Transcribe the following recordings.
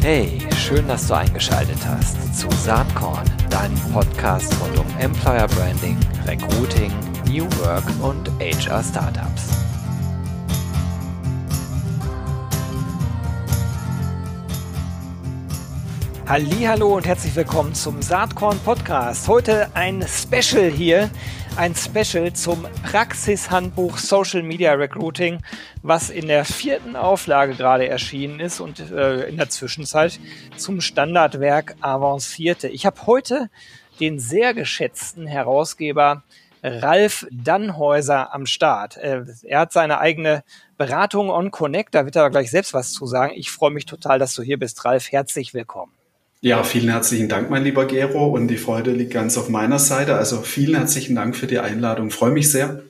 Hey, schön, dass du eingeschaltet hast zu Saatkorn, deinem Podcast rund um Employer Branding, Recruiting, New Work und HR Startups. Hallo und herzlich willkommen zum Saatkorn Podcast. Heute ein Special hier ein Special zum Praxishandbuch Social Media Recruiting, was in der vierten Auflage gerade erschienen ist und äh, in der Zwischenzeit zum Standardwerk avancierte. Ich habe heute den sehr geschätzten Herausgeber Ralf Dannhäuser am Start. Äh, er hat seine eigene Beratung on Connect, da wird er gleich selbst was zu sagen. Ich freue mich total, dass du hier bist, Ralf. Herzlich willkommen. Ja, vielen herzlichen Dank, mein lieber Gero. Und die Freude liegt ganz auf meiner Seite. Also vielen herzlichen Dank für die Einladung. freue mich sehr.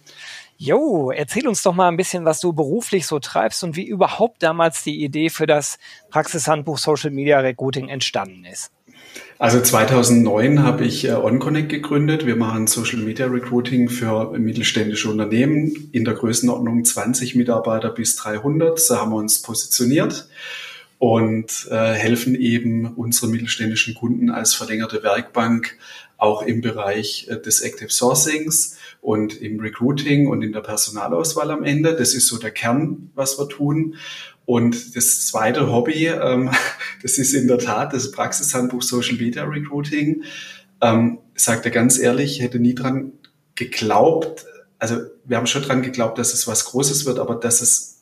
Jo, erzähl uns doch mal ein bisschen, was du beruflich so treibst und wie überhaupt damals die Idee für das Praxishandbuch Social Media Recruiting entstanden ist. Also 2009 habe ich äh, OnConnect gegründet. Wir machen Social Media Recruiting für mittelständische Unternehmen in der Größenordnung 20 Mitarbeiter bis 300. So haben wir uns positioniert und äh, helfen eben unseren mittelständischen Kunden als verlängerte Werkbank auch im Bereich äh, des Active Sourcings und im Recruiting und in der Personalauswahl am Ende. Das ist so der Kern, was wir tun. Und das zweite Hobby, ähm, das ist in der Tat das Praxishandbuch Social Media Recruiting. Ähm, sagt er ganz ehrlich, hätte nie dran geglaubt, also wir haben schon dran geglaubt, dass es was Großes wird, aber dass es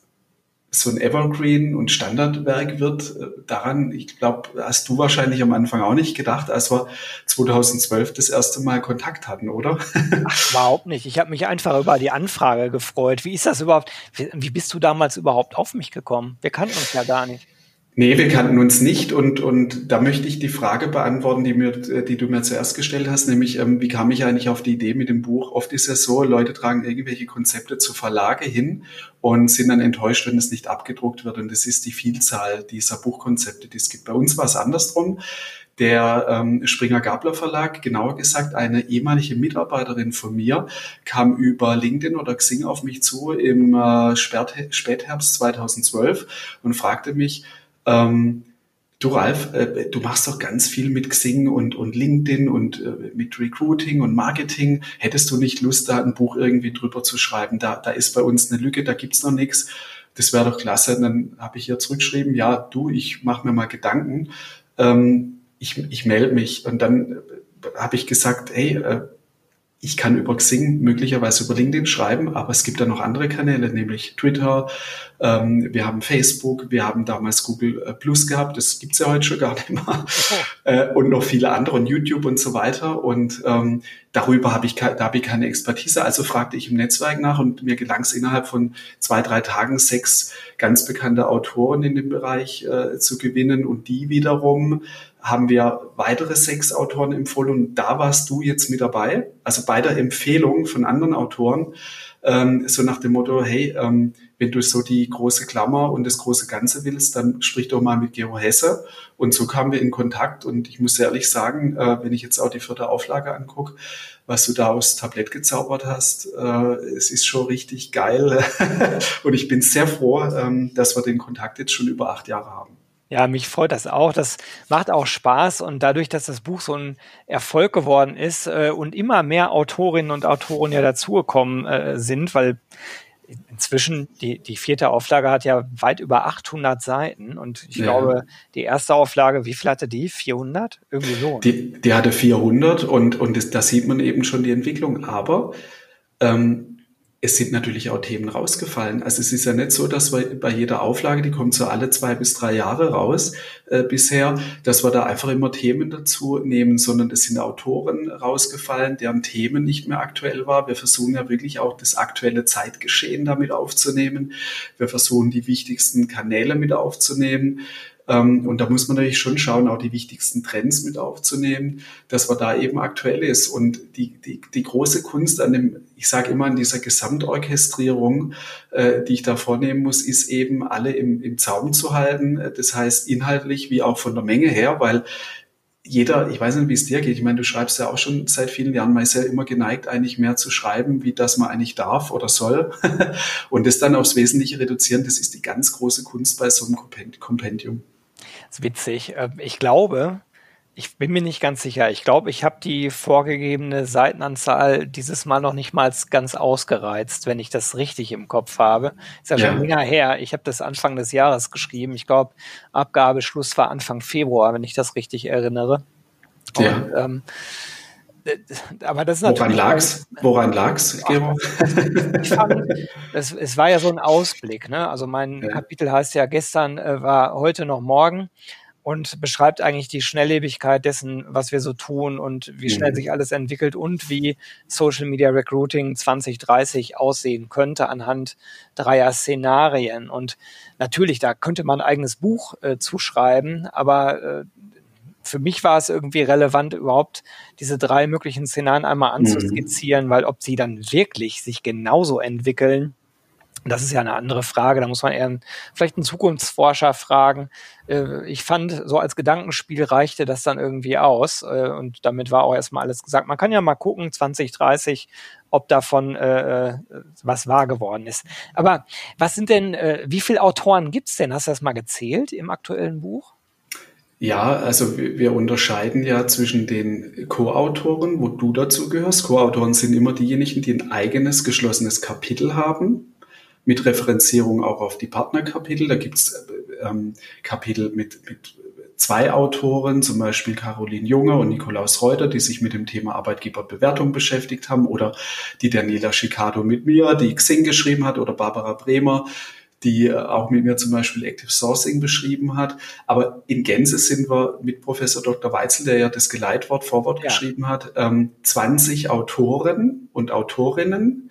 so ein Evergreen und Standardwerk wird. Äh, daran, ich glaube, hast du wahrscheinlich am Anfang auch nicht gedacht, als wir 2012 das erste Mal Kontakt hatten, oder? Ach, überhaupt nicht. Ich habe mich einfach über die Anfrage gefreut. Wie ist das überhaupt? Wie bist du damals überhaupt auf mich gekommen? Wir kannten uns ja gar nicht. Nee, wir kannten uns nicht und, und da möchte ich die Frage beantworten, die, mir, die du mir zuerst gestellt hast, nämlich ähm, wie kam ich eigentlich auf die Idee mit dem Buch? Oft ist es so, Leute tragen irgendwelche Konzepte zu Verlage hin und sind dann enttäuscht, wenn es nicht abgedruckt wird und das ist die Vielzahl dieser Buchkonzepte, die es gibt. Bei uns war es andersrum. Der ähm, Springer Gabler Verlag, genauer gesagt eine ehemalige Mitarbeiterin von mir, kam über LinkedIn oder Xing auf mich zu im äh, Spätherbst 2012 und fragte mich, ähm, du Ralf, äh, du machst doch ganz viel mit Xing und, und LinkedIn und äh, mit Recruiting und Marketing. Hättest du nicht Lust, da ein Buch irgendwie drüber zu schreiben? Da, da ist bei uns eine Lücke, da gibt's noch nichts. Das wäre doch klasse. Und dann habe ich ihr zurückgeschrieben, ja, du, ich mache mir mal Gedanken. Ähm, ich, ich melde mich. Und dann äh, habe ich gesagt, hey, äh, ich kann über Xing, möglicherweise über LinkedIn schreiben, aber es gibt da noch andere Kanäle, nämlich Twitter, ähm, wir haben Facebook, wir haben damals Google äh, Plus gehabt, das gibt's ja heute schon gar nicht mehr, äh, und noch viele andere und YouTube und so weiter. Und ähm, darüber habe ich, da habe ich keine Expertise, also fragte ich im Netzwerk nach und mir gelang es innerhalb von zwei, drei Tagen sechs ganz bekannte Autoren in dem Bereich äh, zu gewinnen. Und die wiederum haben wir weitere sechs Autoren empfohlen und da warst du jetzt mit dabei, also bei der Empfehlung von anderen Autoren, ähm, so nach dem Motto, hey, ähm, wenn du so die große Klammer und das große Ganze willst, dann sprich doch mal mit Gero Hesse. Und so kamen wir in Kontakt und ich muss ehrlich sagen, äh, wenn ich jetzt auch die vierte Auflage angucke, was du da aus Tablett gezaubert hast, äh, es ist schon richtig geil. und ich bin sehr froh, ähm, dass wir den Kontakt jetzt schon über acht Jahre haben. Ja, mich freut das auch. Das macht auch Spaß und dadurch, dass das Buch so ein Erfolg geworden ist äh, und immer mehr Autorinnen und Autoren ja dazugekommen äh, sind, weil inzwischen die, die vierte Auflage hat ja weit über 800 Seiten und ich ja. glaube, die erste Auflage, wie viel hatte die? 400? Irgendwie so. Die, die hatte 400 und, und da sieht man eben schon die Entwicklung. Aber ähm, es sind natürlich auch Themen rausgefallen. Also es ist ja nicht so, dass wir bei jeder Auflage, die kommt so alle zwei bis drei Jahre raus äh, bisher, dass wir da einfach immer Themen dazu nehmen, sondern es sind Autoren rausgefallen, deren Themen nicht mehr aktuell war. Wir versuchen ja wirklich auch das aktuelle Zeitgeschehen damit aufzunehmen. Wir versuchen die wichtigsten Kanäle mit aufzunehmen. Ähm, und da muss man natürlich schon schauen, auch die wichtigsten Trends mit aufzunehmen, dass man da eben aktuell ist. Und die, die, die große Kunst an dem, ich sage immer, an dieser Gesamtorchestrierung, äh, die ich da vornehmen muss, ist eben alle im, im Zaum zu halten. Das heißt inhaltlich wie auch von der Menge her, weil jeder, ich weiß nicht, wie es dir geht, ich meine, du schreibst ja auch schon seit vielen Jahren, man ist ja immer geneigt, eigentlich mehr zu schreiben, wie das man eigentlich darf oder soll. und das dann aufs Wesentliche reduzieren, das ist die ganz große Kunst bei so einem Kompendium. Das ist witzig. Ähm, ich glaube, ich bin mir nicht ganz sicher. Ich glaube, ich habe die vorgegebene Seitenanzahl dieses Mal noch nicht mal ganz ausgereizt, wenn ich das richtig im Kopf habe. Ist ja, ja. schon länger her. Ich habe das Anfang des Jahres geschrieben. Ich glaube, Abgabeschluss war Anfang Februar, wenn ich das richtig erinnere. Ja. Und, ähm, aber das ist natürlich. Woran lag's? Woran lag's, Gero? es war ja so ein Ausblick, ne? Also mein ja. Kapitel heißt ja gestern äh, war heute noch morgen und beschreibt eigentlich die Schnelllebigkeit dessen, was wir so tun und wie schnell mhm. sich alles entwickelt und wie Social Media Recruiting 2030 aussehen könnte anhand dreier Szenarien. Und natürlich, da könnte man ein eigenes Buch äh, zuschreiben, aber äh, für mich war es irgendwie relevant, überhaupt diese drei möglichen Szenarien einmal mhm. anzuskizzieren, mhm. weil ob sie dann wirklich sich genauso entwickeln, das ist ja eine andere Frage. Da muss man eher vielleicht einen Zukunftsforscher fragen. Äh, ich fand, so als Gedankenspiel reichte das dann irgendwie aus. Äh, und damit war auch erstmal alles gesagt. Man kann ja mal gucken, 2030, ob davon äh, was wahr geworden ist. Aber was sind denn, wie viele Autoren gibt's denn? Hast du das mal gezählt im aktuellen Buch? Ja, also wir unterscheiden ja zwischen den Co-Autoren, wo du dazu gehörst. Co-Autoren sind immer diejenigen, die ein eigenes geschlossenes Kapitel haben mit Referenzierung auch auf die Partnerkapitel. Da gibt's äh, ähm, Kapitel mit, mit zwei Autoren, zum Beispiel Caroline Junge und Nikolaus Reuter, die sich mit dem Thema Arbeitgeberbewertung beschäftigt haben, oder die Daniela Schicado mit mir, die Xing geschrieben hat, oder Barbara Bremer, die äh, auch mit mir zum Beispiel Active Sourcing beschrieben hat. Aber in Gänze sind wir mit Professor Dr. Weitzel, der ja das Geleitwort Vorwort ja. geschrieben hat, 20 ähm, Autoren und Autorinnen.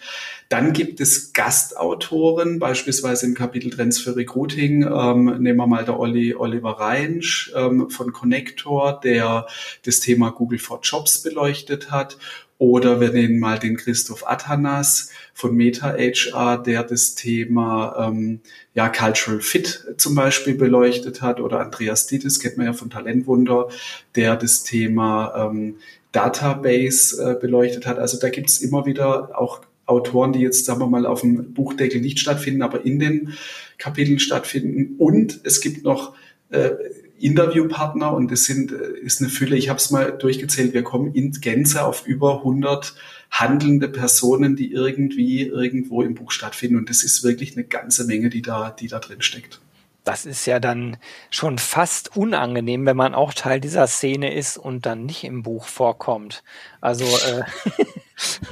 Dann gibt es Gastautoren, beispielsweise im Kapitel Trends für Recruiting. Ähm, nehmen wir mal der Olli, Oliver Reinsch ähm, von Connector, der das Thema Google for Jobs beleuchtet hat. Oder wir nehmen mal den Christoph Atanas von Meta HR, der das Thema ähm, ja, Cultural Fit zum Beispiel beleuchtet hat. Oder Andreas Dietes, kennt man ja von Talentwunder, der das Thema ähm, Database äh, beleuchtet hat. Also da gibt's immer wieder auch Autoren, die jetzt, sagen wir mal, auf dem Buchdeckel nicht stattfinden, aber in den Kapiteln stattfinden. Und es gibt noch äh, Interviewpartner und es sind, äh, ist eine Fülle, ich habe es mal durchgezählt, wir kommen in Gänze auf über 100 handelnde Personen, die irgendwie irgendwo im Buch stattfinden und das ist wirklich eine ganze Menge, die da, die da drin steckt. Das ist ja dann schon fast unangenehm, wenn man auch Teil dieser Szene ist und dann nicht im Buch vorkommt. Also äh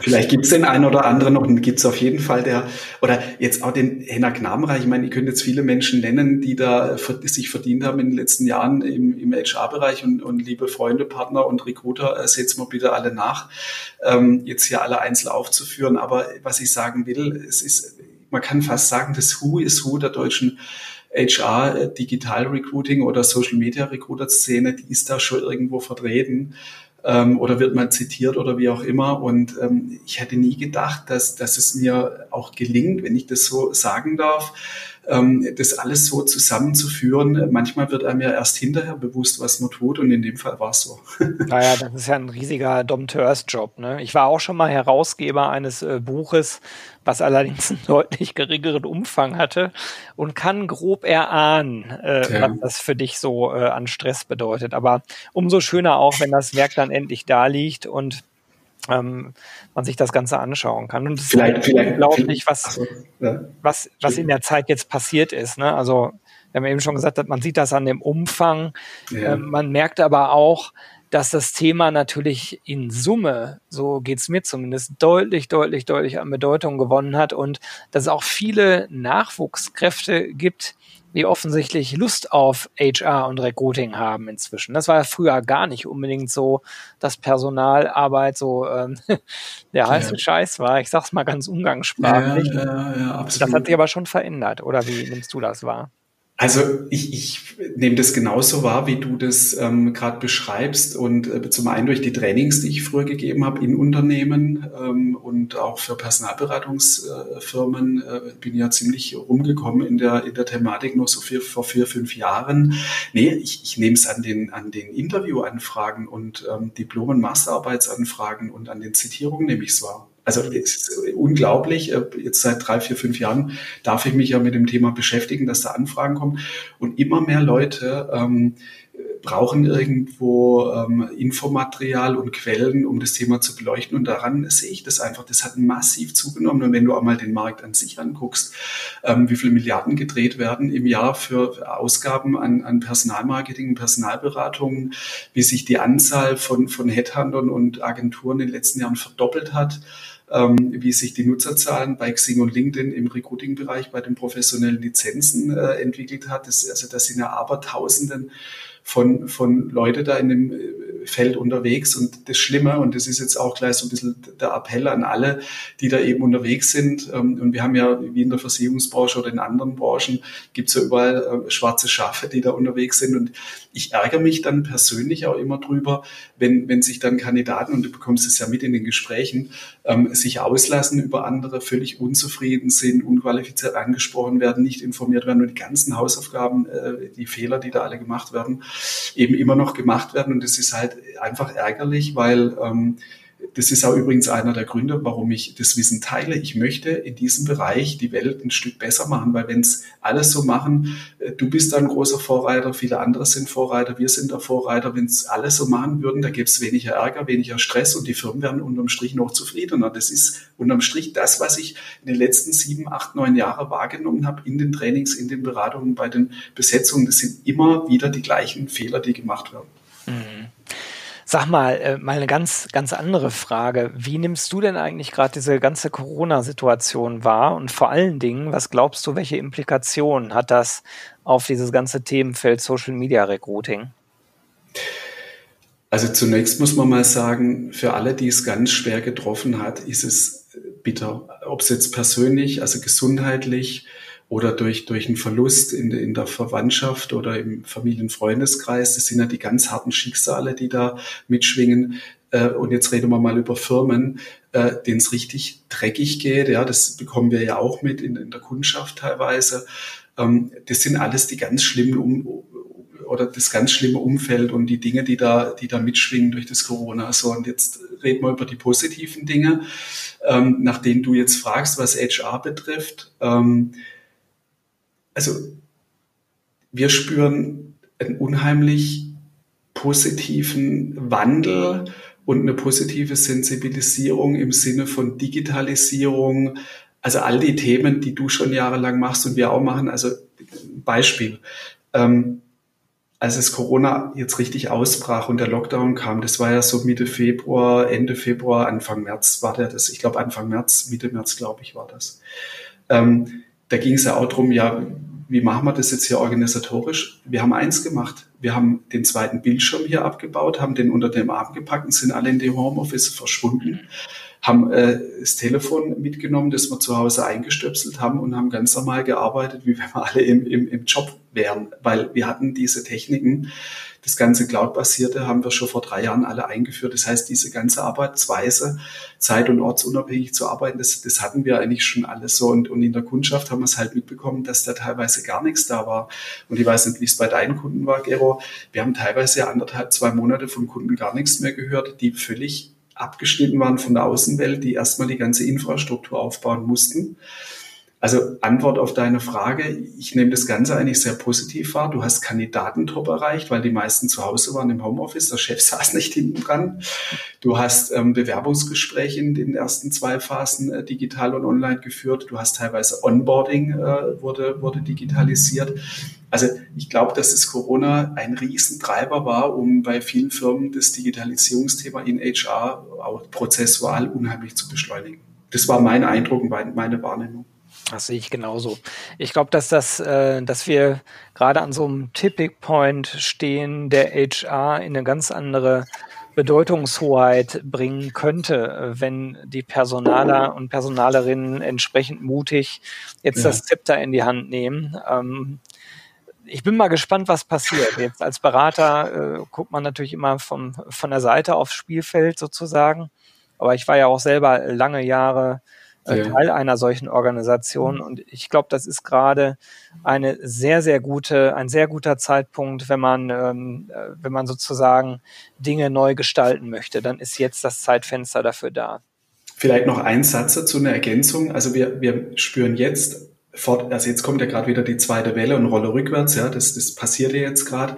Vielleicht gibt's den einen oder anderen noch, gibt's auf jeden Fall der, oder jetzt auch den Henak Namenreich. Ich meine, ihr könnt jetzt viele Menschen nennen, die da sich verdient haben in den letzten Jahren im, im HR-Bereich und, und liebe Freunde, Partner und Recruiter, äh, seht's mal bitte alle nach, ähm, jetzt hier alle einzeln aufzuführen. Aber was ich sagen will, es ist, man kann fast sagen, das Who is Who der deutschen HR, äh, Digital Recruiting oder Social Media Recruiter Szene, die ist da schon irgendwo vertreten ähm, oder wird mal zitiert oder wie auch immer. Und ähm, ich hätte nie gedacht, dass, dass es mir auch gelingt, wenn ich das so sagen darf, ähm, das alles so zusammenzuführen. Manchmal wird einem ja erst hinterher bewusst, was man tut und in dem Fall war es so. Naja, das ist ja ein riesiger Dompteurs-Job. Ne? Ich war auch schon mal Herausgeber eines äh, Buches, was allerdings einen deutlich geringeren Umfang hatte und kann grob erahnen, äh, ja. was das für dich so äh, an Stress bedeutet. Aber umso schöner auch, wenn das Werk dann endlich da liegt und ähm, man sich das Ganze anschauen kann. Und es ist halt unglaublich, was, so, ja. was, was in der Zeit jetzt passiert ist. Ne? Also wir haben eben schon gesagt, man sieht das an dem Umfang. Ja. Ähm, man merkt aber auch, dass das Thema natürlich in Summe, so geht's mir zumindest, deutlich, deutlich, deutlich an Bedeutung gewonnen hat und dass es auch viele Nachwuchskräfte gibt, die offensichtlich Lust auf HR und Recruiting haben inzwischen. Das war ja früher gar nicht unbedingt so, dass Personalarbeit so ähm, der heiße ja. Scheiß war. Ich sag's mal ganz umgangssprachlich. Ja, ja, ja, absolut. Das hat sich aber schon verändert, oder wie nimmst du das wahr? Also ich, ich nehme das genauso wahr, wie du das ähm, gerade beschreibst. Und äh, zum einen durch die Trainings, die ich früher gegeben habe in Unternehmen ähm, und auch für Personalberatungsfirmen, äh, bin ja ziemlich rumgekommen in der, in der Thematik noch so vier, vor vier, fünf Jahren. Nee, ich, ich nehme es an den, an den Interviewanfragen und ähm, Diplom- und Masterarbeitsanfragen und an den Zitierungen nehme ich es wahr. Also es ist unglaublich. Äh, jetzt seit drei, vier, fünf Jahren darf ich mich ja mit dem Thema beschäftigen, dass da Anfragen kommen. Und immer mehr Leute ähm, brauchen irgendwo ähm, Infomaterial und Quellen, um das Thema zu beleuchten. Und daran sehe ich das einfach. Das hat massiv zugenommen. Und wenn du einmal den Markt an sich anguckst, ähm, wie viele Milliarden gedreht werden im Jahr für Ausgaben an, an Personalmarketing, Personalberatungen, wie sich die Anzahl von, von Headhuntern und Agenturen in den letzten Jahren verdoppelt hat wie sich die Nutzerzahlen bei Xing und LinkedIn im Recruiting-Bereich bei den professionellen Lizenzen äh, entwickelt hat. Das, also das sind ja Abertausenden von, von Leute da in dem äh, Feld unterwegs. Und das Schlimme, und das ist jetzt auch gleich so ein bisschen der Appell an alle, die da eben unterwegs sind. Ähm, und wir haben ja, wie in der Versicherungsbranche oder in anderen Branchen, gibt's ja überall äh, schwarze Schafe, die da unterwegs sind. Und ich ärgere mich dann persönlich auch immer drüber, wenn, wenn sich dann Kandidaten, und du bekommst es ja mit in den Gesprächen, ähm, sich auslassen über andere, völlig unzufrieden sind, unqualifiziert angesprochen werden, nicht informiert werden und die ganzen Hausaufgaben, äh, die Fehler, die da alle gemacht werden, eben immer noch gemacht werden. Und das ist halt einfach ärgerlich, weil ähm, das ist auch übrigens einer der Gründe, warum ich das Wissen teile. Ich möchte in diesem Bereich die Welt ein Stück besser machen, weil wenn es alles so machen, äh, du bist ein großer Vorreiter, viele andere sind Vorreiter, wir sind der Vorreiter. Wenn es alles so machen würden, da gäbe es weniger Ärger, weniger Stress und die Firmen wären unterm Strich noch zufriedener. Das ist unterm Strich das, was ich in den letzten sieben, acht, neun Jahren wahrgenommen habe in den Trainings, in den Beratungen, bei den Besetzungen. Das sind immer wieder die gleichen Fehler, die gemacht werden. Mhm. Sag mal, äh, mal eine ganz, ganz andere Frage. Wie nimmst du denn eigentlich gerade diese ganze Corona-Situation wahr? Und vor allen Dingen, was glaubst du, welche Implikationen hat das auf dieses ganze Themenfeld Social Media Recruiting? Also zunächst muss man mal sagen, für alle, die es ganz schwer getroffen hat, ist es bitter. Ob es jetzt persönlich, also gesundheitlich, oder durch, durch einen Verlust in, in der Verwandtschaft oder im Familienfreundeskreis. Das sind ja die ganz harten Schicksale, die da mitschwingen. Äh, und jetzt reden wir mal über Firmen, äh, denen es richtig dreckig geht. Ja, das bekommen wir ja auch mit in, in der Kundschaft teilweise. Ähm, das sind alles die ganz schlimmen um oder das ganz schlimme Umfeld und die Dinge, die da, die da mitschwingen durch das Corona. So, und jetzt reden wir über die positiven Dinge, ähm, nach denen du jetzt fragst, was HR betrifft. Ähm, also wir spüren einen unheimlich positiven Wandel und eine positive Sensibilisierung im Sinne von Digitalisierung. Also all die Themen, die du schon jahrelang machst und wir auch machen. Also Beispiel. Ähm, als es Corona jetzt richtig ausbrach und der Lockdown kam, das war ja so Mitte Februar, Ende Februar, Anfang März war der das. Ich glaube Anfang März, Mitte März, glaube ich, war das. Ähm, da ging es ja auch drum, ja, wie machen wir das jetzt hier organisatorisch? Wir haben eins gemacht. Wir haben den zweiten Bildschirm hier abgebaut, haben den unter dem Arm gepackt und sind alle in die Homeoffice verschwunden, haben äh, das Telefon mitgenommen, das wir zu Hause eingestöpselt haben und haben ganz normal gearbeitet, wie wenn wir alle im, im, im Job wären, weil wir hatten diese Techniken, das ganze Cloud-basierte haben wir schon vor drei Jahren alle eingeführt. Das heißt, diese ganze Arbeitsweise, zeit- und ortsunabhängig zu arbeiten, das, das hatten wir eigentlich schon alles so. Und, und in der Kundschaft haben wir es halt mitbekommen, dass da teilweise gar nichts da war. Und ich weiß nicht, wie es bei deinen Kunden war, Gero. Wir haben teilweise anderthalb, zwei Monate von Kunden gar nichts mehr gehört, die völlig abgeschnitten waren von der Außenwelt, die erstmal die ganze Infrastruktur aufbauen mussten. Also Antwort auf deine Frage, ich nehme das Ganze eigentlich sehr positiv wahr. Du hast Kandidatentop erreicht, weil die meisten zu Hause waren im Homeoffice, der Chef saß nicht hinten dran. Du hast ähm, Bewerbungsgespräche in den ersten zwei Phasen äh, digital und online geführt. Du hast teilweise Onboarding äh, wurde, wurde digitalisiert. Also ich glaube, dass das Corona ein Riesentreiber war, um bei vielen Firmen das Digitalisierungsthema in HR auch prozessual unheimlich zu beschleunigen. Das war mein Eindruck und meine Wahrnehmung. Das sehe ich genauso. Ich glaube, dass das, äh, dass wir gerade an so einem Tipping Point stehen, der HR in eine ganz andere Bedeutungshoheit bringen könnte, wenn die Personaler und Personalerinnen entsprechend mutig jetzt ja. das Zepter in die Hand nehmen. Ähm, ich bin mal gespannt, was passiert. Jetzt als Berater äh, guckt man natürlich immer vom, von der Seite aufs Spielfeld sozusagen. Aber ich war ja auch selber lange Jahre äh, ja. Teil einer solchen Organisation. Mhm. Und ich glaube, das ist gerade eine sehr, sehr gute, ein sehr guter Zeitpunkt, wenn man, ähm, äh, wenn man sozusagen Dinge neu gestalten möchte. Dann ist jetzt das Zeitfenster dafür da. Vielleicht noch ein Satz dazu, eine Ergänzung. Also wir, wir spüren jetzt vor, also jetzt kommt ja gerade wieder die zweite Welle und Rolle rückwärts, ja, das, das passiert ja jetzt gerade.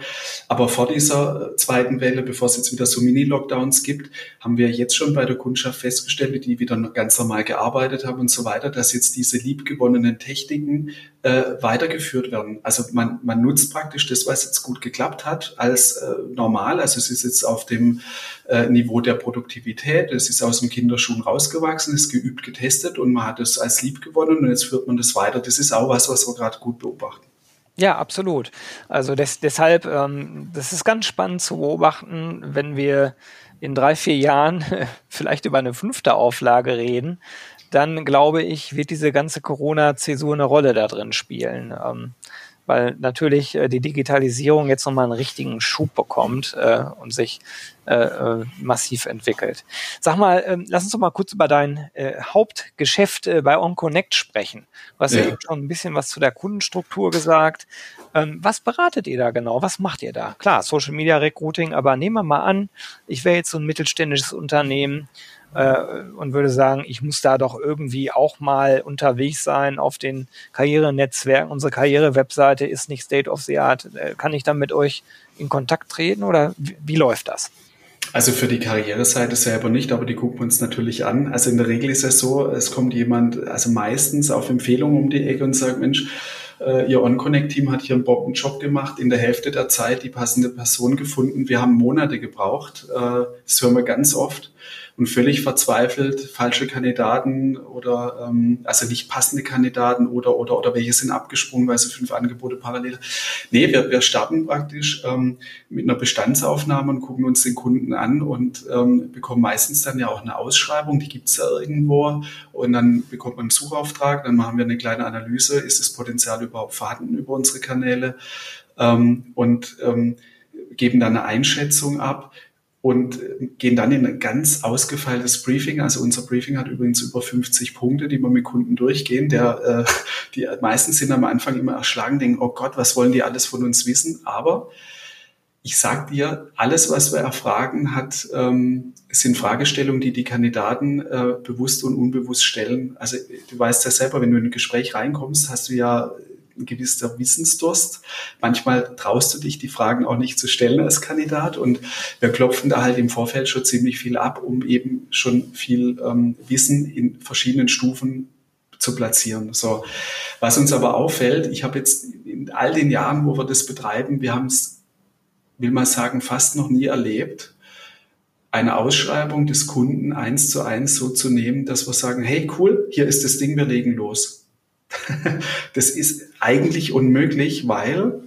Aber vor dieser zweiten Welle, bevor es jetzt wieder so Mini-Lockdowns gibt, haben wir jetzt schon bei der Kundschaft festgestellt, die wieder ganz normal gearbeitet haben und so weiter, dass jetzt diese liebgewonnenen Techniken äh, weitergeführt werden. Also man, man nutzt praktisch das, was jetzt gut geklappt hat, als äh, normal. Also es ist jetzt auf dem äh, Niveau der Produktivität, es ist aus dem Kinderschuhen rausgewachsen, ist geübt, getestet und man hat es als lieb gewonnen und jetzt führt man das weiter. Das ist auch was, was wir gerade gut beobachten. Ja, absolut. Also des, deshalb, ähm, das ist ganz spannend zu beobachten, wenn wir in drei, vier Jahren vielleicht über eine fünfte Auflage reden, dann glaube ich, wird diese ganze Corona-Zäsur eine Rolle da drin spielen. Ähm, weil natürlich äh, die Digitalisierung jetzt nochmal einen richtigen Schub bekommt äh, und sich äh, äh, massiv entwickelt. Sag mal, ähm, lass uns doch mal kurz über dein äh, Hauptgeschäft äh, bei OnConnect sprechen. Du hast ja. ja eben schon ein bisschen was zu der Kundenstruktur gesagt. Ähm, was beratet ihr da genau? Was macht ihr da? Klar, Social Media Recruiting, aber nehmen wir mal an, ich wäre jetzt so ein mittelständisches Unternehmen äh, und würde sagen, ich muss da doch irgendwie auch mal unterwegs sein auf den Karrierenetzwerken. Unsere Karrierewebseite ist nicht State of the Art. Äh, kann ich dann mit euch in Kontakt treten oder wie, wie läuft das? Also für die Karriereseite selber nicht, aber die gucken wir uns natürlich an. Also in der Regel ist es so, es kommt jemand, also meistens auf Empfehlung um die Ecke und sagt, Mensch, äh, Ihr OnConnect-Team hat hier einen Bombenjob gemacht, in der Hälfte der Zeit die passende Person gefunden. Wir haben Monate gebraucht. Äh, das hören wir ganz oft und völlig verzweifelt falsche Kandidaten oder ähm, also nicht passende Kandidaten oder oder oder welche sind abgesprungen, weil sie fünf Angebote parallel. Nee, wir, wir starten praktisch ähm, mit einer Bestandsaufnahme und gucken uns den Kunden an und ähm, bekommen meistens dann ja auch eine Ausschreibung, die gibt's ja irgendwo und dann bekommt man einen Suchauftrag, dann machen wir eine kleine Analyse, ist das Potenzial überhaupt vorhanden über unsere Kanäle ähm, und ähm, geben dann eine Einschätzung ab und äh, gehen dann in ein ganz ausgefeiltes Briefing. Also unser Briefing hat übrigens über 50 Punkte, die wir mit Kunden durchgehen. Der, äh, die meisten sind am Anfang immer erschlagen, denken, oh Gott, was wollen die alles von uns wissen? Aber ich sag dir, alles, was wir erfragen, hat, ähm, sind Fragestellungen, die die Kandidaten äh, bewusst und unbewusst stellen. Also du weißt ja selber, wenn du in ein Gespräch reinkommst, hast du ja ein gewisser Wissensdurst. Manchmal traust du dich, die Fragen auch nicht zu stellen als Kandidat. Und wir klopfen da halt im Vorfeld schon ziemlich viel ab, um eben schon viel ähm, Wissen in verschiedenen Stufen zu platzieren. So, was uns aber auffällt, ich habe jetzt in all den Jahren, wo wir das betreiben, wir haben es, will man sagen, fast noch nie erlebt, eine Ausschreibung des Kunden eins zu eins so zu nehmen, dass wir sagen, hey cool, hier ist das Ding, wir legen los. das ist eigentlich unmöglich, weil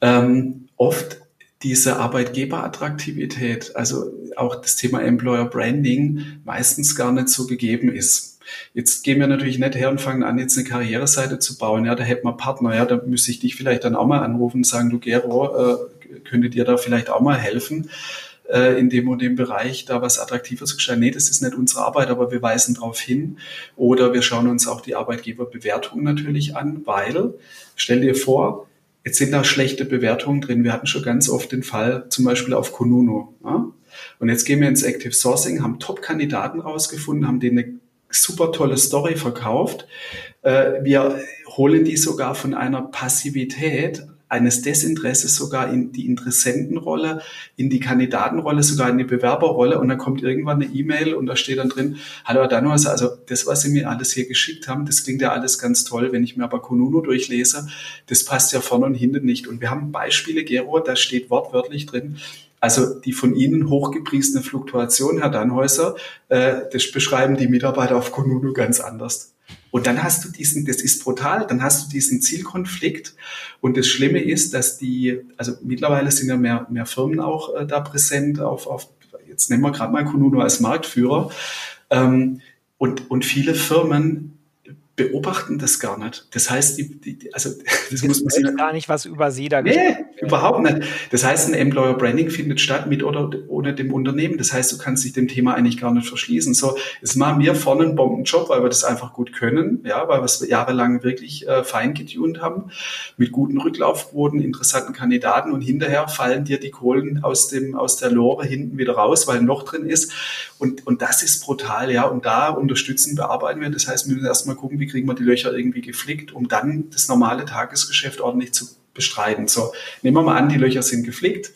ähm, oft diese Arbeitgeberattraktivität, also auch das Thema Employer Branding, meistens gar nicht so gegeben ist. Jetzt gehen wir natürlich nicht her und fangen an, jetzt eine Karriereseite zu bauen. Ja, da hätten wir Partner. Ja, da müsste ich dich vielleicht dann auch mal anrufen und sagen, du Gero, äh, könnte dir da vielleicht auch mal helfen äh, in dem und dem Bereich da was attraktiver zu gestalten. Nee, das ist nicht unsere Arbeit, aber wir weisen darauf hin. Oder wir schauen uns auch die Arbeitgeberbewertungen natürlich an, weil, stell dir vor, jetzt sind da schlechte Bewertungen drin. Wir hatten schon ganz oft den Fall, zum Beispiel auf Konuno. Ja? Und jetzt gehen wir ins Active Sourcing, haben Top-Kandidaten rausgefunden, haben denen eine super tolle Story verkauft. Äh, wir holen die sogar von einer Passivität eines Desinteresses sogar in die Interessentenrolle, in die Kandidatenrolle, sogar in die Bewerberrolle und dann kommt irgendwann eine E-Mail und da steht dann drin, hallo Dannhäuser, also das, was Sie mir alles hier geschickt haben, das klingt ja alles ganz toll, wenn ich mir aber Konuno durchlese, das passt ja vorne und hinten nicht. Und wir haben Beispiele, Gero, da steht wortwörtlich drin, also die von Ihnen hochgepriesene Fluktuation, Herr Dannhäuser, äh, das beschreiben die Mitarbeiter auf Konuno ganz anders. Und dann hast du diesen, das ist brutal, dann hast du diesen Zielkonflikt. Und das Schlimme ist, dass die, also mittlerweile sind ja mehr, mehr Firmen auch äh, da präsent auf, auf, jetzt nehmen wir gerade mal Konuno als Marktführer. Ähm, und, und viele Firmen beobachten das gar nicht. Das heißt, die, die also das, das muss man sich gar nicht was über sie da Nee, überhaupt nicht. Das heißt, ein Employer Branding findet statt mit oder ohne dem Unternehmen. Das heißt, du kannst dich dem Thema eigentlich gar nicht verschließen. So, es machen wir vorne einen Bombenjob, weil wir das einfach gut können, ja, weil wir es jahrelang wirklich äh, fein getunt haben, mit guten Rücklaufquoten, interessanten Kandidaten und hinterher fallen dir die Kohlen aus dem aus der Lore hinten wieder raus, weil ein Loch drin ist. Und und das ist brutal, ja. Und da unterstützen, bearbeiten wir. Das heißt, wir müssen erstmal gucken, wie kriegen wir die Löcher irgendwie geflickt, um dann das normale Tagesgeschäft ordentlich zu bestreiten. So, nehmen wir mal an, die Löcher sind geflickt.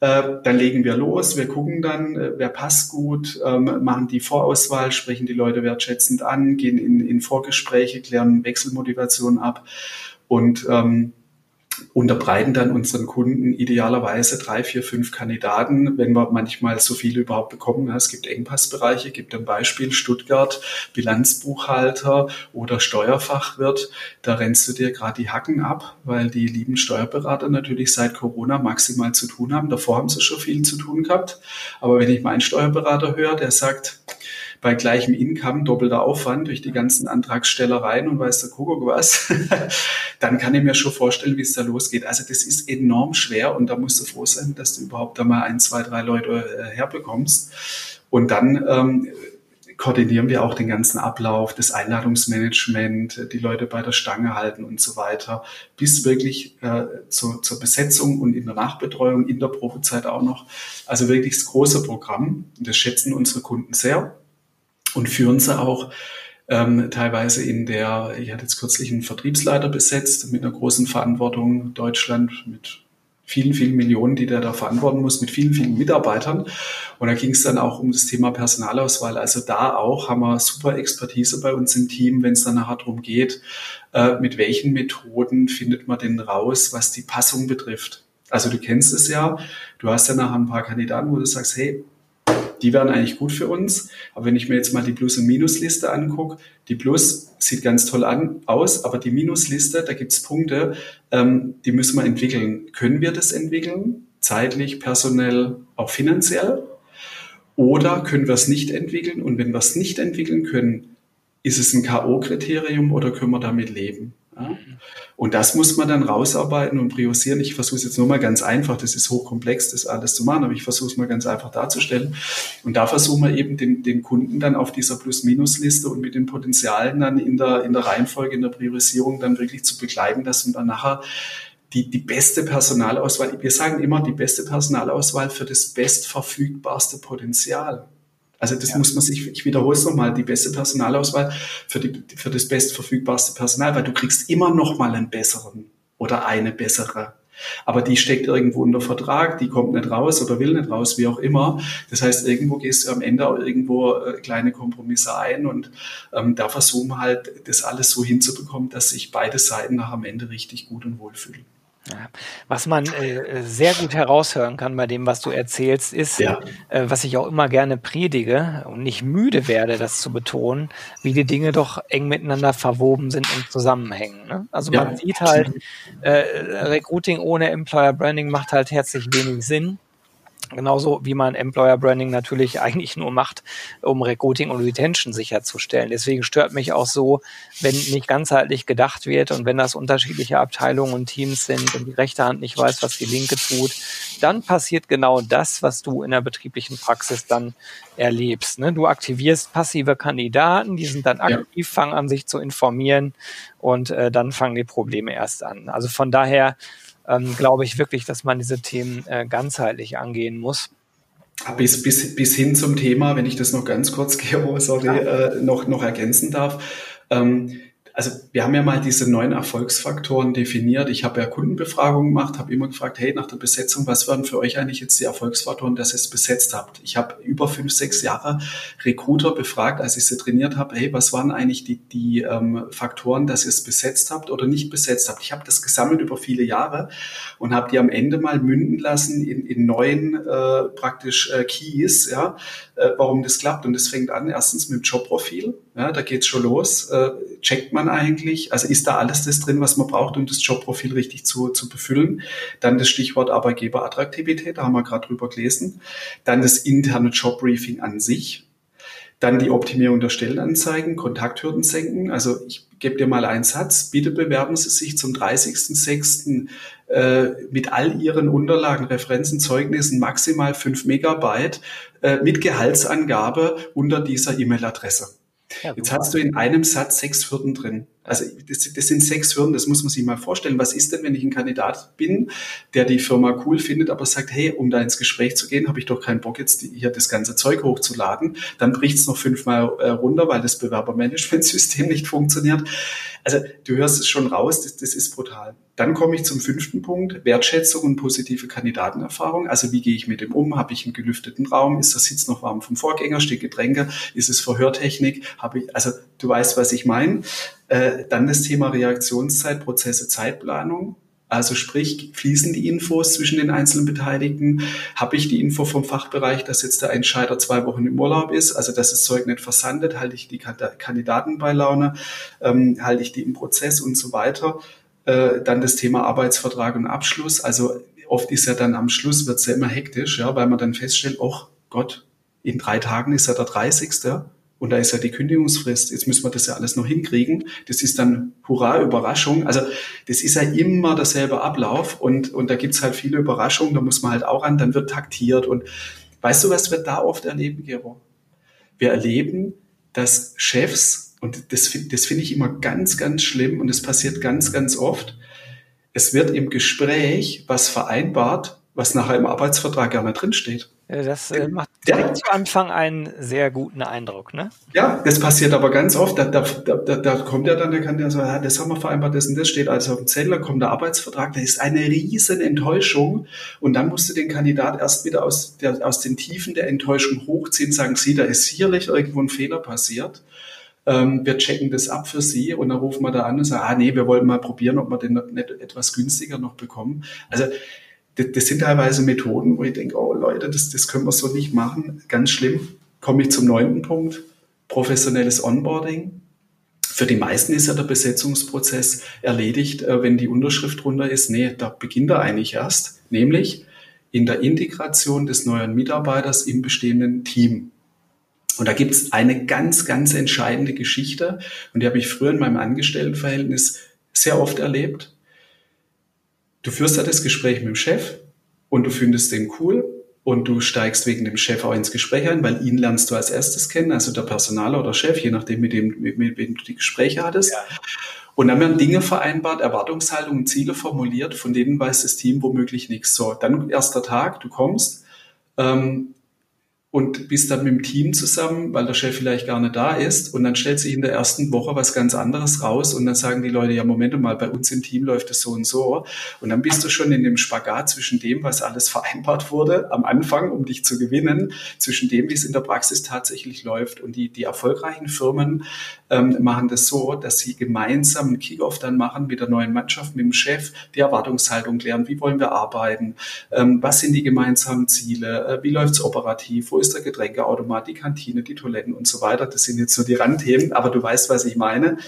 Äh, dann legen wir los, wir gucken dann, äh, wer passt gut, ähm, machen die Vorauswahl, sprechen die Leute wertschätzend an, gehen in, in Vorgespräche, klären Wechselmotivation ab und ähm, unterbreiten dann unseren Kunden idealerweise drei, vier, fünf Kandidaten, wenn wir manchmal so viele überhaupt bekommen. Es gibt Engpassbereiche, gibt ein Beispiel Stuttgart, Bilanzbuchhalter oder Steuerfachwirt. Da rennst du dir gerade die Hacken ab, weil die lieben Steuerberater natürlich seit Corona maximal zu tun haben. Davor haben sie schon viel zu tun gehabt. Aber wenn ich meinen Steuerberater höre, der sagt, bei gleichem Income doppelter Aufwand durch die ganzen Antragstellereien und weiß der Kuckuck was, dann kann ich mir schon vorstellen, wie es da losgeht. Also das ist enorm schwer und da musst du froh sein, dass du überhaupt da mal ein, zwei, drei Leute äh, herbekommst. Und dann ähm, koordinieren wir auch den ganzen Ablauf, das Einladungsmanagement, die Leute bei der Stange halten und so weiter, bis wirklich äh, zu, zur Besetzung und in der Nachbetreuung, in der Probezeit auch noch. Also wirklich das große Programm. Das schätzen unsere Kunden sehr und führen sie auch ähm, teilweise in der, ich hatte jetzt kürzlich einen Vertriebsleiter besetzt mit einer großen Verantwortung Deutschland mit vielen, vielen Millionen, die der da verantworten muss, mit vielen, vielen Mitarbeitern. Und da ging es dann auch um das Thema Personalauswahl. Also da auch haben wir super Expertise bei uns im Team, wenn es dann nachher darum geht, äh, mit welchen Methoden findet man denn raus, was die Passung betrifft. Also du kennst es ja, du hast ja nachher ein paar Kandidaten, wo du sagst, hey, die wären eigentlich gut für uns. Aber wenn ich mir jetzt mal die Plus- und Minusliste angucke, die Plus sieht ganz toll an, aus, aber die Minusliste, da gibt's Punkte, ähm, die müssen wir entwickeln. Können wir das entwickeln? Zeitlich, personell, auch finanziell? Oder können wir es nicht entwickeln? Und wenn wir es nicht entwickeln können, ist es ein K.O.-Kriterium oder können wir damit leben? Und das muss man dann rausarbeiten und priorisieren. Ich versuche es jetzt nur mal ganz einfach, das ist hochkomplex, das alles zu machen, aber ich versuche es mal ganz einfach darzustellen. Und da versuchen wir eben den, den Kunden dann auf dieser Plus-Minus-Liste und mit den Potenzialen dann in der, in der Reihenfolge, in der Priorisierung dann wirklich zu begleiten, dass man dann nachher die, die beste Personalauswahl, wir sagen immer die beste Personalauswahl für das bestverfügbarste Potenzial. Also das ja. muss man sich, ich wiederhole es nochmal, die beste Personalauswahl für, die, für das bestverfügbarste Personal, weil du kriegst immer noch mal einen besseren oder eine bessere. Aber die steckt irgendwo unter Vertrag, die kommt nicht raus oder will nicht raus, wie auch immer. Das heißt, irgendwo gehst du am Ende auch irgendwo äh, kleine Kompromisse ein und ähm, da versuchen wir halt, das alles so hinzubekommen, dass sich beide Seiten nach am Ende richtig gut und wohl fühlen. Was man äh, sehr gut heraushören kann bei dem, was du erzählst, ist, ja. äh, was ich auch immer gerne predige und nicht müde werde, das zu betonen, wie die Dinge doch eng miteinander verwoben sind und zusammenhängen. Ne? Also ja. man sieht halt, äh, Recruiting ohne Employer Branding macht halt herzlich wenig Sinn. Genauso wie man Employer Branding natürlich eigentlich nur macht, um Recruiting und Retention sicherzustellen. Deswegen stört mich auch so, wenn nicht ganzheitlich gedacht wird und wenn das unterschiedliche Abteilungen und Teams sind und die rechte Hand nicht weiß, was die linke tut, dann passiert genau das, was du in der betrieblichen Praxis dann erlebst. Ne? Du aktivierst passive Kandidaten, die sind dann aktiv, fangen an, sich zu informieren und äh, dann fangen die Probleme erst an. Also von daher ähm, glaube ich wirklich, dass man diese Themen äh, ganzheitlich angehen muss. Bis, bis, bis hin zum Thema, wenn ich das noch ganz kurz, Gero, sorry, ja. äh, noch, noch ergänzen darf. Ähm, also wir haben ja mal diese neuen Erfolgsfaktoren definiert. Ich habe ja Kundenbefragungen gemacht, habe immer gefragt, hey, nach der Besetzung, was waren für euch eigentlich jetzt die Erfolgsfaktoren, dass ihr es besetzt habt? Ich habe über fünf, sechs Jahre Recruiter befragt, als ich sie trainiert habe, hey, was waren eigentlich die, die ähm, Faktoren, dass ihr es besetzt habt oder nicht besetzt habt? Ich habe das gesammelt über viele Jahre und habe die am Ende mal münden lassen in, in neuen äh, praktisch äh, Keys, ja, äh, warum das klappt. Und das fängt an erstens mit dem Jobprofil. Ja, da geht's schon los. Äh, checkt man eigentlich, also ist da alles das drin, was man braucht, um das Jobprofil richtig zu, zu befüllen. Dann das Stichwort Arbeitgeberattraktivität, da haben wir gerade drüber gelesen. Dann das interne Jobbriefing an sich. Dann die Optimierung der Stellenanzeigen, Kontakthürden senken. Also ich gebe dir mal einen Satz, bitte bewerben Sie sich zum 30.06. Äh, mit all Ihren Unterlagen, Referenzen, Zeugnissen, maximal 5 Megabyte äh, mit Gehaltsangabe unter dieser E-Mail-Adresse. Ja, Jetzt hast du in einem Satz sechs Hürden drin. Also das, das, sind sechs Hürden, das muss man sich mal vorstellen. Was ist denn, wenn ich ein Kandidat bin, der die Firma cool findet, aber sagt, hey, um da ins Gespräch zu gehen, habe ich doch keinen Bock, jetzt hier das ganze Zeug hochzuladen. Dann bricht es noch fünfmal äh, runter, weil das Bewerbermanagementsystem nicht funktioniert. Also du hörst es schon raus, das, das ist brutal. Dann komme ich zum fünften Punkt, Wertschätzung und positive Kandidatenerfahrung. Also wie gehe ich mit dem um? Habe ich einen gelüfteten Raum? Ist der Sitz noch warm vom Vorgänger? Steht Getränke? Ist es Verhörtechnik? Habe ich, also du weißt, was ich meine. Äh, dann das Thema Reaktionszeit, Prozesse, Zeitplanung. Also sprich, fließen die Infos zwischen den einzelnen Beteiligten? Habe ich die Info vom Fachbereich, dass jetzt der Entscheider zwei Wochen im Urlaub ist, also dass das Zeug nicht versandet? Halte ich die Kandidaten bei Laune? Ähm, halte ich die im Prozess und so weiter? Äh, dann das Thema Arbeitsvertrag und Abschluss. Also oft ist ja dann am Schluss wird es ja immer hektisch, ja, weil man dann feststellt, oh Gott, in drei Tagen ist ja der 30. Und da ist ja die Kündigungsfrist. Jetzt müssen wir das ja alles noch hinkriegen. Das ist dann Hurra, Überraschung. Also das ist ja immer derselbe Ablauf und, und da gibt's halt viele Überraschungen, da muss man halt auch an, dann wird taktiert. Und weißt du, was wir da oft erleben, Gero? Wir erleben, dass Chefs, und das, das finde ich immer ganz, ganz schlimm und es passiert ganz, ganz oft, es wird im Gespräch was vereinbart, was nachher im Arbeitsvertrag nicht drinsteht. Das äh, macht direkt zu Anfang einen sehr guten Eindruck, ne? Ja, das passiert aber ganz oft. Da, da, da, da kommt ja dann, der ja sagen, ja, das haben wir vereinbart, das und das steht also auf dem Zettel, da kommt der Arbeitsvertrag, da ist eine riesen Enttäuschung und dann musst du den Kandidat erst wieder aus, der, aus den Tiefen der Enttäuschung hochziehen, sagen, sie, da ist sicherlich irgendwo ein Fehler passiert. Ähm, wir checken das ab für Sie und dann rufen wir da an und sagen, ah nee, wir wollen mal probieren, ob wir den nicht etwas günstiger noch bekommen. Also das, sind teilweise Methoden, wo ich denke, oh Leute, das, das können wir so nicht machen. Ganz schlimm. Komme ich zum neunten Punkt. Professionelles Onboarding. Für die meisten ist ja der Besetzungsprozess erledigt, äh, wenn die Unterschrift drunter ist. Nee, da beginnt er eigentlich erst, nämlich in der Integration des neuen Mitarbeiters im bestehenden Team. Und da gibt es eine ganz, ganz entscheidende Geschichte und die habe ich früher in meinem Angestelltenverhältnis sehr oft erlebt du führst da das Gespräch mit dem Chef und du findest den cool und du steigst wegen dem Chef auch ins Gespräch ein, weil ihn lernst du als erstes kennen, also der Personaler oder Chef, je nachdem, mit dem, mit, mit wem du die Gespräche hattest. Ja. Und dann werden Dinge vereinbart, Erwartungshaltungen, Ziele formuliert, von denen weiß das Team womöglich nichts. So, dann erster Tag, du kommst, ähm, und bist dann mit dem Team zusammen, weil der Chef vielleicht gar nicht da ist. Und dann stellt sich in der ersten Woche was ganz anderes raus und dann sagen die Leute, ja Moment mal, bei uns im Team läuft es so und so. Und dann bist du schon in dem Spagat zwischen dem, was alles vereinbart wurde am Anfang, um dich zu gewinnen, zwischen dem, wie es in der Praxis tatsächlich läuft. Und die, die erfolgreichen Firmen ähm, machen das so, dass sie gemeinsam einen Kickoff dann machen mit der neuen Mannschaft, mit dem Chef, die Erwartungshaltung klären, wie wollen wir arbeiten, ähm, was sind die gemeinsamen Ziele, äh, wie läuft es operativ, wo ist der Getränkeautomat, die Kantine, die Toiletten und so weiter. Das sind jetzt so die Randthemen, aber du weißt, was ich meine.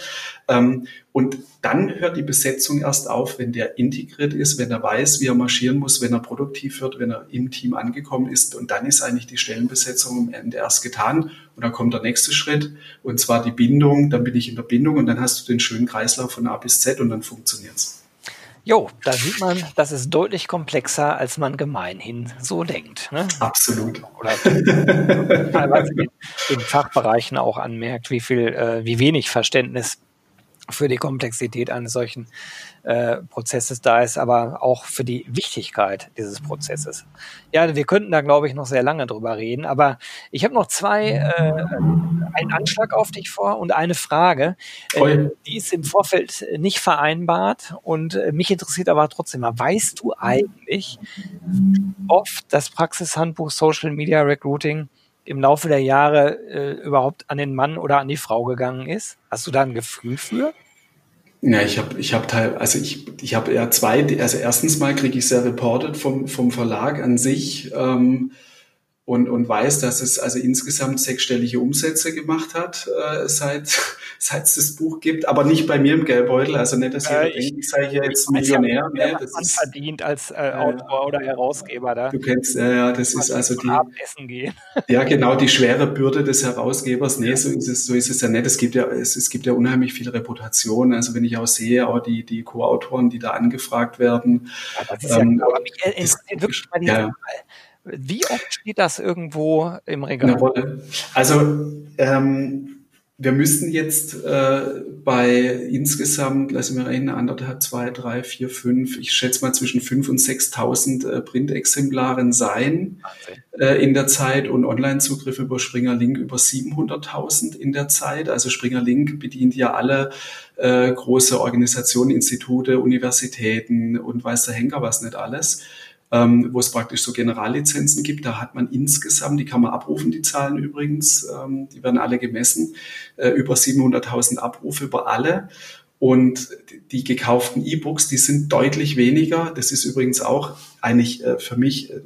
Ähm, und dann hört die Besetzung erst auf, wenn der integriert ist, wenn er weiß, wie er marschieren muss, wenn er produktiv wird, wenn er im Team angekommen ist. Und dann ist eigentlich die Stellenbesetzung am Ende erst getan. Und dann kommt der nächste Schritt, und zwar die Bindung. Dann bin ich in der Bindung und dann hast du den schönen Kreislauf von A bis Z und dann funktioniert's. Jo, da sieht man, das ist deutlich komplexer, als man gemeinhin so denkt. Ne? Absolut. Oder teilweise in, in Fachbereichen auch anmerkt, wie viel, äh, wie wenig Verständnis für die Komplexität eines solchen äh, Prozesses da ist, aber auch für die Wichtigkeit dieses Prozesses. Ja, wir könnten da, glaube ich, noch sehr lange drüber reden, aber ich habe noch zwei, äh, einen Anschlag auf dich vor und eine Frage. Äh, die ist im Vorfeld nicht vereinbart und äh, mich interessiert aber trotzdem mal, weißt du eigentlich, oft das Praxishandbuch Social Media Recruiting im Laufe der Jahre äh, überhaupt an den Mann oder an die Frau gegangen ist? Hast du da ein Gefühl für? Ja, ich habe ich hab teil, also ich, ich habe ja zwei, also erstens mal kriege ich sehr reported vom, vom Verlag an sich. Ähm, und, und weiß, dass es also insgesamt sechsstellige Umsätze gemacht hat, äh, seit, seit es das Buch gibt, aber nicht bei mir im Geldbeutel, also nicht, dass äh, ihr denkt, ich sei hier jetzt Millionär. Ja, ne? das man ist, verdient als äh, Autor oder Herausgeber da. Du kennst, ja, ja, das ist also die, Abendessen gehen. ja, genau, die schwere Bürde des Herausgebers, nee, so ist es, so ist es ja nicht, es gibt ja, es, es gibt ja unheimlich viel Reputation, also wenn ich auch sehe, auch die, die Co-Autoren, die da angefragt werden. Ja, das ist ähm, ja, aber mich interessiert wirklich mal ja. Wie oft steht das irgendwo im Regal? Also ähm, wir müssen jetzt äh, bei insgesamt, lassen wir reden, anderthalb, zwei, drei, vier, fünf, ich schätze mal zwischen fünf und 6.000 äh, Printexemplaren sein äh, in der Zeit und Online-Zugriff über Springer Link über 700.000 in der Zeit. Also Springer Link bedient ja alle äh, große Organisationen, Institute, Universitäten und weiß der Henker was nicht alles ähm, wo es praktisch so Generallizenzen gibt. Da hat man insgesamt, die kann man abrufen, die Zahlen übrigens, ähm, die werden alle gemessen, äh, über 700.000 Abrufe über alle. Und die gekauften E-Books, die sind deutlich weniger. Das ist übrigens auch eigentlich äh, für mich äh,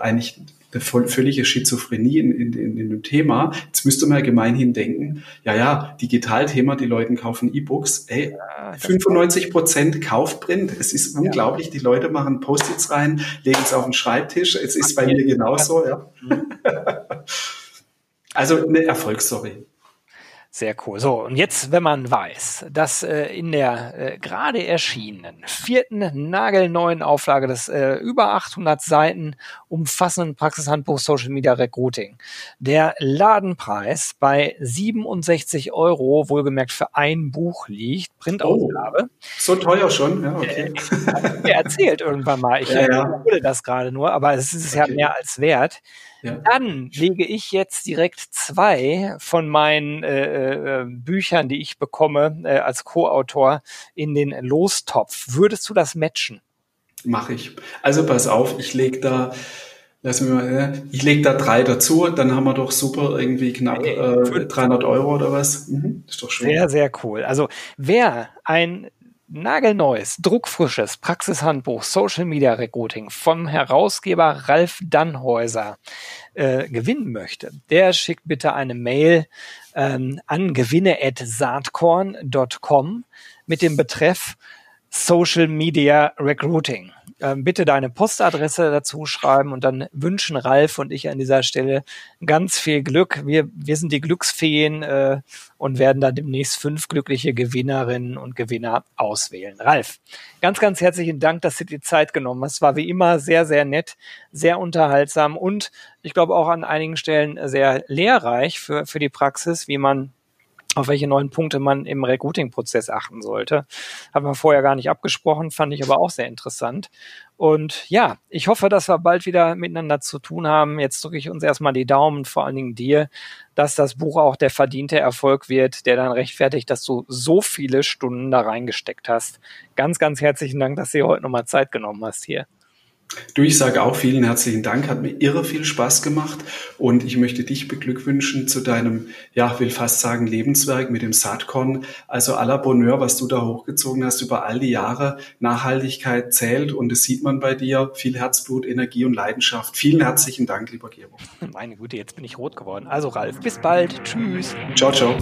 eigentlich eine völlige Schizophrenie in, in, in, in dem Thema. Jetzt müsste man ja gemeinhin denken, ja, ja, Digitalthema, die Leute kaufen E-Books. Ey, ja, 95 Prozent kauft Print. Es ist ja. unglaublich. Die Leute machen Post-its rein, legen es auf den Schreibtisch. Es ist bei mir genauso, ja. Also eine Erfolgsstory. Sehr cool. So, und jetzt, wenn man weiß, dass äh, in der äh, gerade erschienenen vierten nagelneuen Auflage des äh, über 800 Seiten umfassenden Praxishandbuch Social Media Recruiting der Ladenpreis bei 67 Euro, wohlgemerkt für ein Buch liegt, Printausgabe. Oh, so teuer schon, ja, okay. Äh, er erzählt irgendwann mal, ich ja, ja. das gerade nur, aber es ist okay. ja mehr als wert. Ja. Dann lege ich jetzt direkt zwei von meinen äh, äh, Büchern, die ich bekomme äh, als Co-Autor, in den Lostopf. Würdest du das matchen? Mache ich. Also pass auf, ich lege da, lass mich mal, ich lege da drei dazu, dann haben wir doch super irgendwie knapp äh, 300 Euro oder was. Mhm, ist doch schön. Sehr, sehr cool. Also wer ein nagelneues, druckfrisches Praxishandbuch Social Media Recruiting vom Herausgeber Ralf Dannhäuser äh, gewinnen möchte, der schickt bitte eine Mail ähm, an gewinne@saatkorn.com mit dem Betreff Social Media Recruiting ähm, bitte deine Postadresse dazu schreiben und dann wünschen Ralf und ich an dieser Stelle ganz viel Glück. Wir, wir sind die Glücksfeen äh, und werden da demnächst fünf glückliche Gewinnerinnen und Gewinner auswählen. Ralf, ganz, ganz herzlichen Dank, dass du dir Zeit genommen hast. Es war wie immer sehr, sehr nett, sehr unterhaltsam und ich glaube auch an einigen Stellen sehr lehrreich für, für die Praxis, wie man auf welche neuen Punkte man im Recruiting-Prozess achten sollte. Haben wir vorher gar nicht abgesprochen, fand ich aber auch sehr interessant. Und ja, ich hoffe, dass wir bald wieder miteinander zu tun haben. Jetzt drücke ich uns erstmal die Daumen, vor allen Dingen dir, dass das Buch auch der verdiente Erfolg wird, der dann rechtfertigt, dass du so viele Stunden da reingesteckt hast. Ganz, ganz herzlichen Dank, dass du dir heute nochmal Zeit genommen hast hier. Du, ich sage auch vielen herzlichen Dank, hat mir irre viel Spaß gemacht und ich möchte dich beglückwünschen zu deinem, ja, will fast sagen Lebenswerk mit dem Saatkorn. Also à la Bonheur, was du da hochgezogen hast über all die Jahre. Nachhaltigkeit zählt und das sieht man bei dir. Viel Herzblut, Energie und Leidenschaft. Vielen herzlichen Dank, lieber Gero. Meine Güte, jetzt bin ich rot geworden. Also Ralf, bis bald. Tschüss. Ciao, ciao.